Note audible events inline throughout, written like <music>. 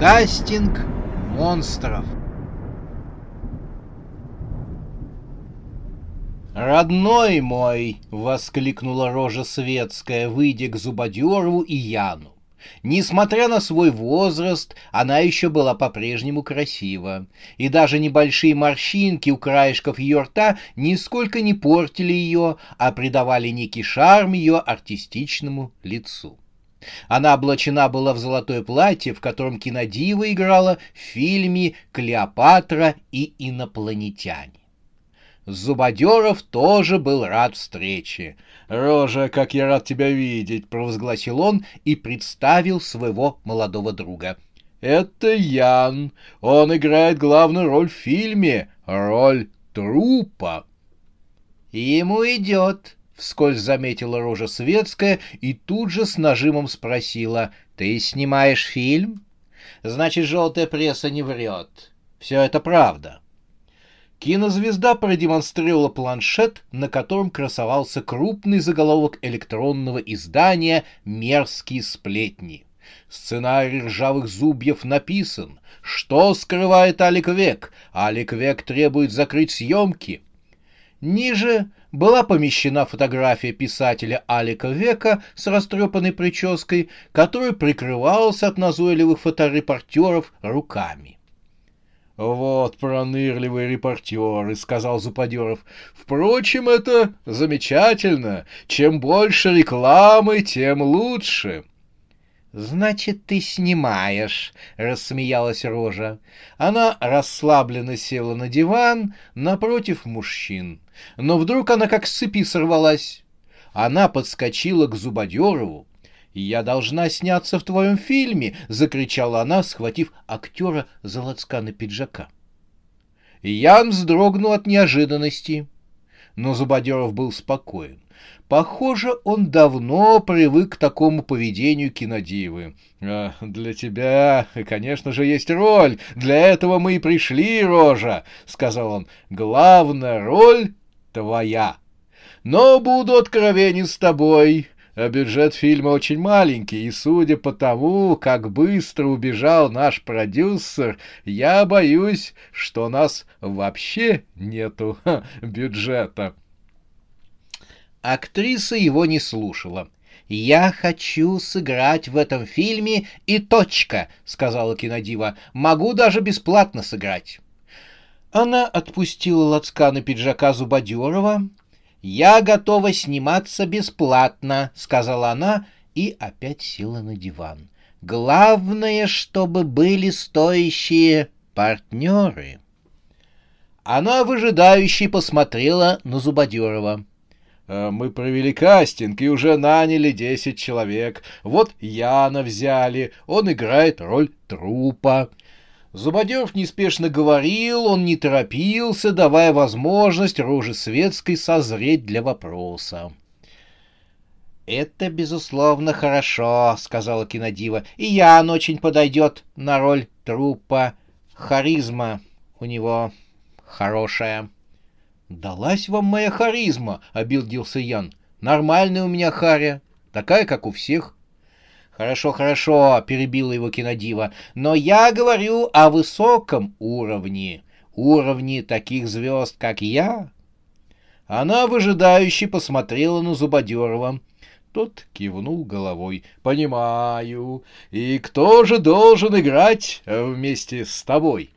Кастинг монстров. «Родной мой!» — воскликнула рожа светская, выйдя к Зубодерову и Яну. Несмотря на свой возраст, она еще была по-прежнему красива, и даже небольшие морщинки у краешков ее рта нисколько не портили ее, а придавали некий шарм ее артистичному лицу. Она облачена была в золотое платье, в котором кинодива играла в фильме «Клеопатра и инопланетяне». Зубодеров тоже был рад встрече. «Рожа, как я рад тебя видеть!» — провозгласил он и представил своего молодого друга. «Это Ян. Он играет главную роль в фильме, роль трупа». «Ему идет», Вскользь заметила рожа светская и тут же с нажимом спросила, «Ты снимаешь фильм?» «Значит, желтая пресса не врет. Все это правда». Кинозвезда продемонстрировала планшет, на котором красовался крупный заголовок электронного издания «Мерзкие сплетни». Сценарий ржавых зубьев написан. Что скрывает Алик Век? Алик Век требует закрыть съемки. Ниже была помещена фотография писателя Алика Века с растрепанной прической, который прикрывался от назойливых фоторепортеров руками. «Вот пронырливые репортеры», — сказал Зупадеров. «Впрочем, это замечательно. Чем больше рекламы, тем лучше». «Значит, ты снимаешь», — рассмеялась Рожа. Она расслабленно села на диван напротив мужчин. Но вдруг она как с цепи сорвалась. Она подскочила к Зубодерову. «Я должна сняться в твоем фильме!» — закричала она, схватив актера за лацканы пиджака. Ян вздрогнул от неожиданности, но Зубодеров был спокоен. Похоже, он давно привык к такому поведению кинодивы. А, «Для тебя, конечно же, есть роль. Для этого мы и пришли, Рожа», — сказал он. «Главная роль твоя. Но буду откровенен с тобой. А бюджет фильма очень маленький, и судя по тому, как быстро убежал наш продюсер, я боюсь, что у нас вообще нету ха, <laughs> бюджета. Актриса его не слушала. «Я хочу сыграть в этом фильме и точка», — сказала кинодива. «Могу даже бесплатно сыграть». Она отпустила лацканы пиджака Зубодерова. «Я готова сниматься бесплатно», — сказала она и опять села на диван. «Главное, чтобы были стоящие партнеры». Она выжидающе посмотрела на Зубодерова. «Э, мы провели кастинг и уже наняли десять человек. Вот Яна взяли, он играет роль трупа. Зубодеров неспешно говорил, он не торопился, давая возможность роже светской созреть для вопроса. «Это, безусловно, хорошо», — сказала кинодива. «И Ян очень подойдет на роль трупа. Харизма у него хорошая». «Далась вам моя харизма», — обиделся Ян. «Нормальная у меня харя, такая, как у всех». «Хорошо, хорошо», — перебила его кинодива, «но я говорю о высоком уровне, уровне таких звезд, как я». Она выжидающе посмотрела на Зубодерова. Тот кивнул головой. «Понимаю. И кто же должен играть вместе с тобой?»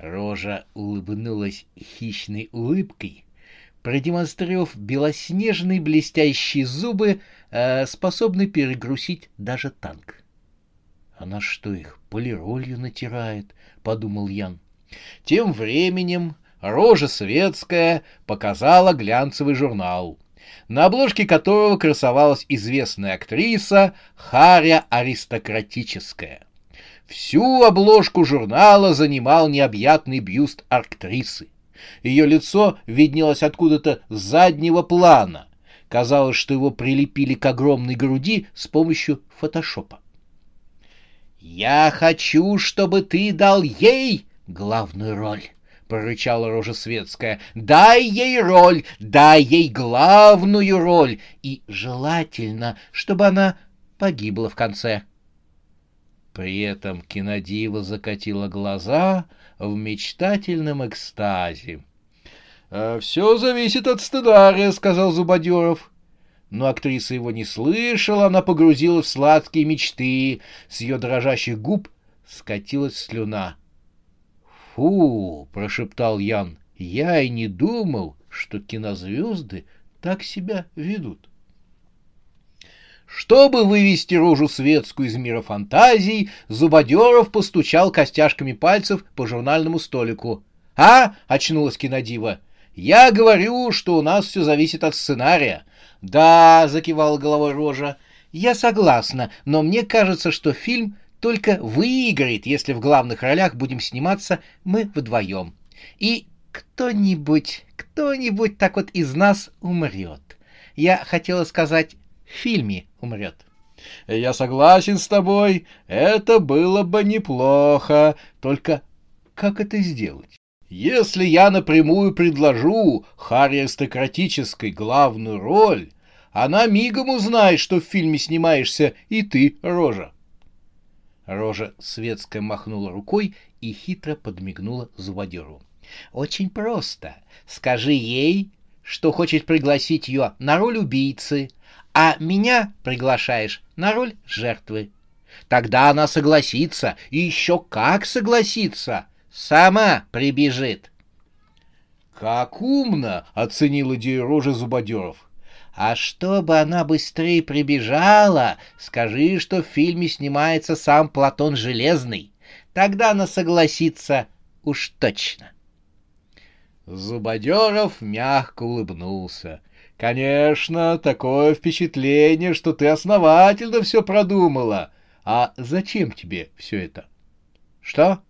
Рожа улыбнулась хищной улыбкой, продемонстрировав белоснежные блестящие зубы, э, способный перегрузить даже танк. «Она что их, полиролью натирает?» — подумал Ян. Тем временем рожа светская показала глянцевый журнал. на обложке которого красовалась известная актриса Харя Аристократическая. Всю обложку журнала занимал необъятный бюст актрисы. Ее лицо виднелось откуда-то с заднего плана. Казалось, что его прилепили к огромной груди с помощью фотошопа. «Я хочу, чтобы ты дал ей главную роль», — прорычала Рожа Светская. «Дай ей роль, дай ей главную роль, и желательно, чтобы она погибла в конце». При этом кинодива закатила глаза в мечтательном экстазе. «Э, «Все зависит от сценария», — сказал Зубодеров. Но актриса его не слышала, она погрузилась в сладкие мечты. С ее дрожащих губ скатилась слюна. «Фу!» — прошептал Ян. «Я и не думал, что кинозвезды так себя ведут». Чтобы вывести рожу светскую из мира фантазий, Зубодеров постучал костяшками пальцев по журнальному столику. «А?» — очнулась кинодива. «Я говорю, что у нас все зависит от сценария». «Да», — закивала головой рожа, — «я согласна, но мне кажется, что фильм только выиграет, если в главных ролях будем сниматься мы вдвоем. И кто-нибудь, кто-нибудь так вот из нас умрет. Я хотела сказать в фильме умрет. Я согласен с тобой, это было бы неплохо, только как это сделать? Если я напрямую предложу Харри аристократической главную роль, она мигом узнает, что в фильме снимаешься и ты, Рожа. Рожа светская махнула рукой и хитро подмигнула Зубодеру. «Очень просто. Скажи ей, что хочет пригласить ее на роль убийцы, а меня приглашаешь на роль жертвы. Тогда она согласится, и еще как согласится, сама прибежит. Как умно оценил идею рожи Зубодеров. А чтобы она быстрее прибежала, скажи, что в фильме снимается сам Платон Железный. Тогда она согласится уж точно. Зубодеров мягко улыбнулся. Конечно, такое впечатление, что ты основательно все продумала. А зачем тебе все это? Что?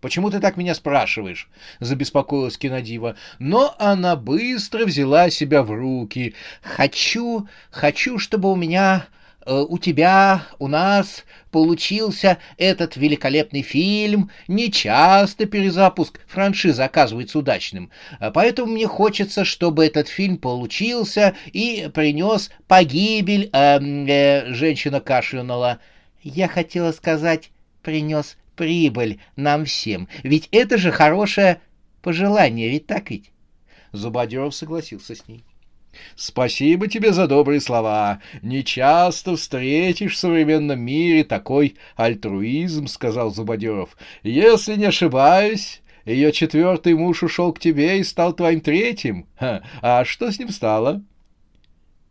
Почему ты так меня спрашиваешь? Забеспокоилась Кинодива. Но она быстро взяла себя в руки. Хочу, хочу, чтобы у меня у тебя, у нас получился этот великолепный фильм. Не часто перезапуск франшизы оказывается удачным. Э, поэтому мне хочется, чтобы этот фильм получился и принес погибель... Э, э, женщина кашлянула. Я хотела сказать, принес прибыль нам всем. Ведь это же хорошее пожелание, ведь так ведь? Зубодеров согласился с ней. Спасибо тебе за добрые слова. Не часто встретишь в современном мире такой альтруизм, сказал Зубодеров. Если не ошибаюсь, ее четвертый муж ушел к тебе и стал твоим третьим. Ха, а что с ним стало?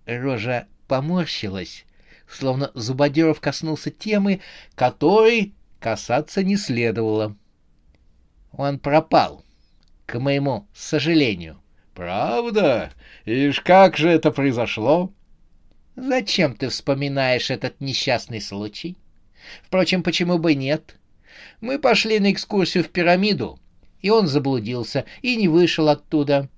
Рожа поморщилась, словно Зубодеров коснулся темы, которой касаться не следовало. Он пропал, к моему сожалению. Правда? И как же это произошло? Зачем ты вспоминаешь этот несчастный случай? Впрочем, почему бы нет? Мы пошли на экскурсию в пирамиду, и он заблудился и не вышел оттуда.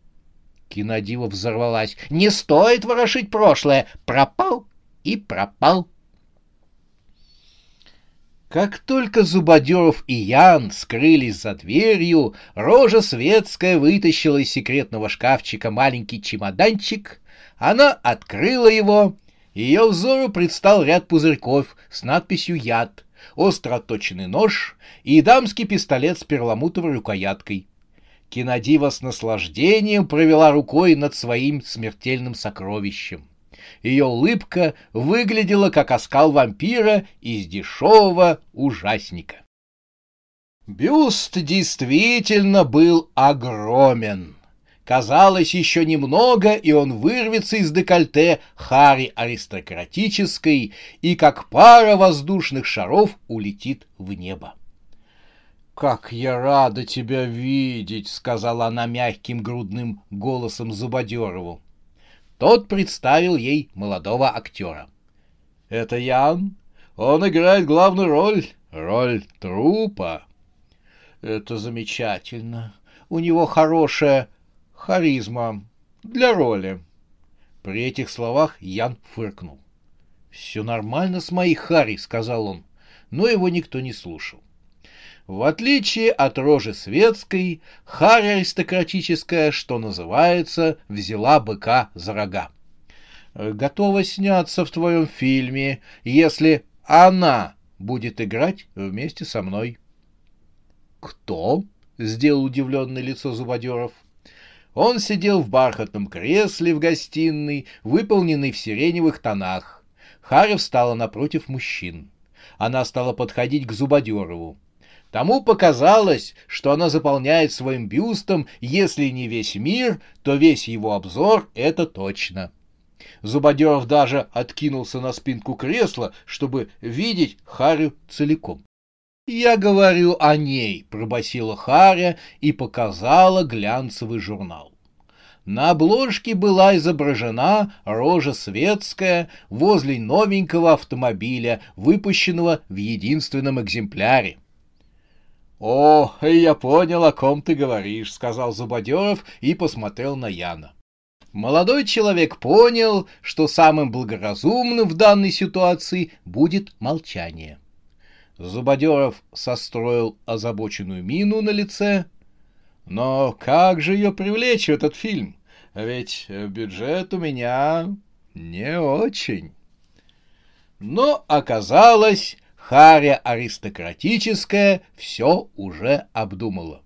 Кинодива взорвалась. Не стоит ворошить прошлое. Пропал и пропал. Как только Зубодеров и Ян скрылись за дверью, рожа светская вытащила из секретного шкафчика маленький чемоданчик, она открыла его, ее взору предстал ряд пузырьков с надписью «Яд», остро отточенный нож и дамский пистолет с перламутровой рукояткой. Кинодива с наслаждением провела рукой над своим смертельным сокровищем. Ее улыбка выглядела как оскал вампира из дешевого ужасника. Бюст действительно был огромен. Казалось, еще немного, и он вырвется из декольте Хари аристократической и как пара воздушных шаров улетит в небо. «Как я рада тебя видеть!» — сказала она мягким грудным голосом Зубодерову. Тот представил ей молодого актера. «Это Ян. Он играет главную роль, роль трупа». «Это замечательно. У него хорошая харизма для роли». При этих словах Ян фыркнул. «Все нормально с моей Харри», — сказал он, но его никто не слушал. В отличие от рожи светской, Харри аристократическая, что называется, взяла быка за рога. Готова сняться в твоем фильме, если она будет играть вместе со мной. Кто? сделал удивленное лицо Зубодеров. Он сидел в бархатном кресле в гостиной, выполненной в сиреневых тонах. Харя встала напротив мужчин. Она стала подходить к Зубодерову. Тому показалось, что она заполняет своим бюстом, если не весь мир, то весь его обзор — это точно. Зубодеров даже откинулся на спинку кресла, чтобы видеть Харю целиком. «Я говорю о ней», — пробасила Харя и показала глянцевый журнал. На обложке была изображена рожа светская возле новенького автомобиля, выпущенного в единственном экземпляре. «О, я понял, о ком ты говоришь», — сказал Зубодеров и посмотрел на Яна. Молодой человек понял, что самым благоразумным в данной ситуации будет молчание. Зубодеров состроил озабоченную мину на лице. Но как же ее привлечь в этот фильм? Ведь бюджет у меня не очень. Но оказалось, Харя аристократическая все уже обдумала.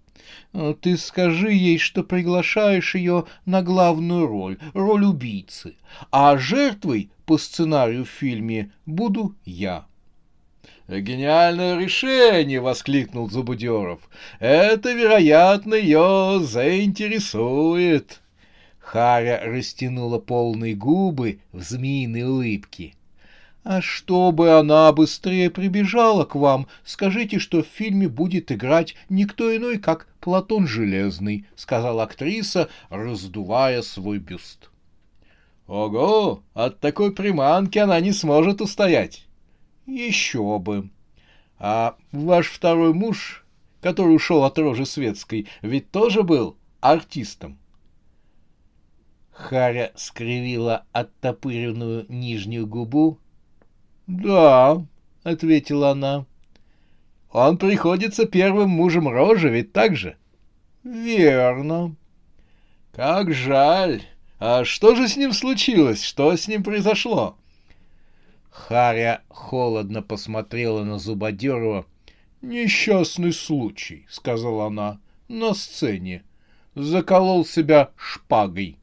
Ты скажи ей, что приглашаешь ее на главную роль, роль убийцы, а жертвой по сценарию в фильме буду я. «Гениальное решение!» — воскликнул Зубудеров. «Это, вероятно, ее заинтересует!» Харя растянула полные губы в змеиной улыбке. «А чтобы она быстрее прибежала к вам, скажите, что в фильме будет играть никто иной, как Платон Железный», — сказала актриса, раздувая свой бюст. «Ого! От такой приманки она не сможет устоять!» Еще бы. А ваш второй муж, который ушел от рожи светской, ведь тоже был артистом. Харя скривила оттопыренную нижнюю губу. «Да», — ответила она. «Он приходится первым мужем рожи, ведь так же?» «Верно». «Как жаль! А что же с ним случилось? Что с ним произошло?» Харя холодно посмотрела на Зубодерова. «Несчастный случай», — сказала она, — «на сцене. Заколол себя шпагой».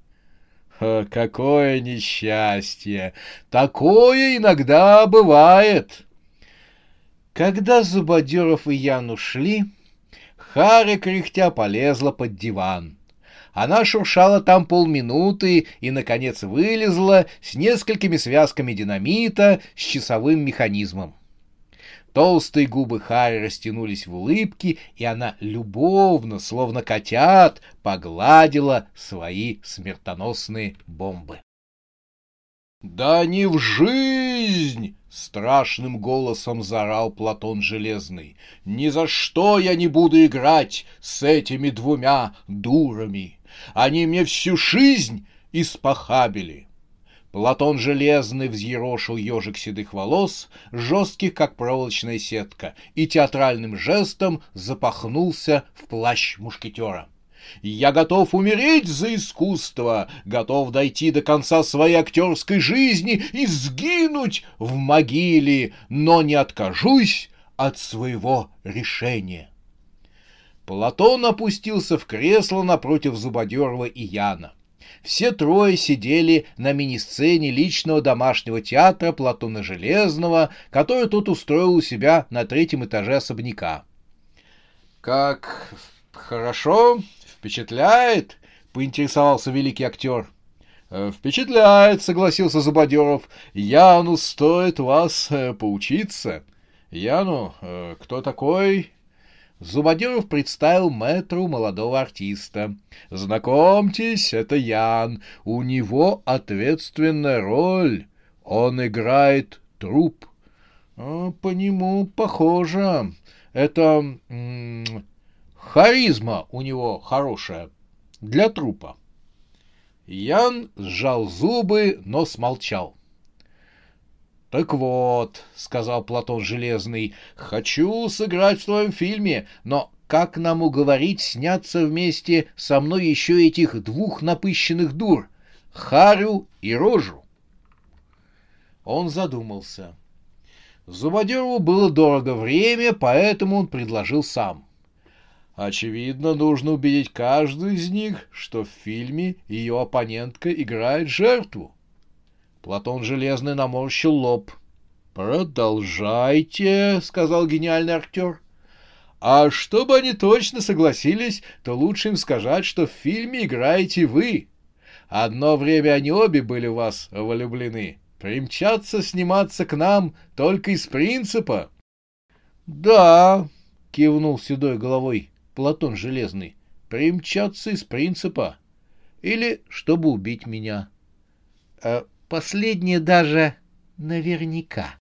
«Какое несчастье! Такое иногда бывает!» Когда Зубодеров и Ян ушли, Харя кряхтя полезла под диван. Она шуршала там полминуты и, наконец, вылезла с несколькими связками динамита с часовым механизмом. Толстые губы Харри растянулись в улыбке, и она любовно, словно котят, погладила свои смертоносные бомбы. «Да не в жизнь!» — страшным голосом заорал Платон Железный. «Ни за что я не буду играть с этими двумя дурами!» Они мне всю жизнь испохабили. Платон Железный взъерошил ежик седых волос, жестких, как проволочная сетка, и театральным жестом запахнулся в плащ мушкетера. Я готов умереть за искусство, готов дойти до конца своей актерской жизни и сгинуть в могиле, но не откажусь от своего решения. Платон опустился в кресло напротив Зубодерова и Яна. Все трое сидели на мини-сцене личного домашнего театра Платона Железного, который тот устроил у себя на третьем этаже особняка. «Как хорошо, впечатляет!» — поинтересовался великий актер. «Впечатляет», — согласился Зубодеров. «Яну стоит вас э, поучиться». «Яну? Э, кто такой?» Зубодеров представил мэтру молодого артиста. «Знакомьтесь, это Ян. У него ответственная роль. Он играет труп». А, «По нему похоже. Это... М харизма у него хорошая. Для трупа». Ян сжал зубы, но смолчал. «Так вот», — сказал Платон Железный, — «хочу сыграть в твоем фильме, но как нам уговорить сняться вместе со мной еще этих двух напыщенных дур, Харю и Рожу?» Он задумался. Зубодерову было дорого время, поэтому он предложил сам. Очевидно, нужно убедить каждую из них, что в фильме ее оппонентка играет жертву. Платон Железный наморщил лоб. «Продолжайте», — сказал гениальный актер. «А чтобы они точно согласились, то лучше им сказать, что в фильме играете вы. Одно время они обе были в вас влюблены. Примчаться сниматься к нам только из принципа». «Да», — кивнул седой головой Платон Железный, — «примчаться из принципа. Или чтобы убить меня». «Э, Последнее даже наверняка.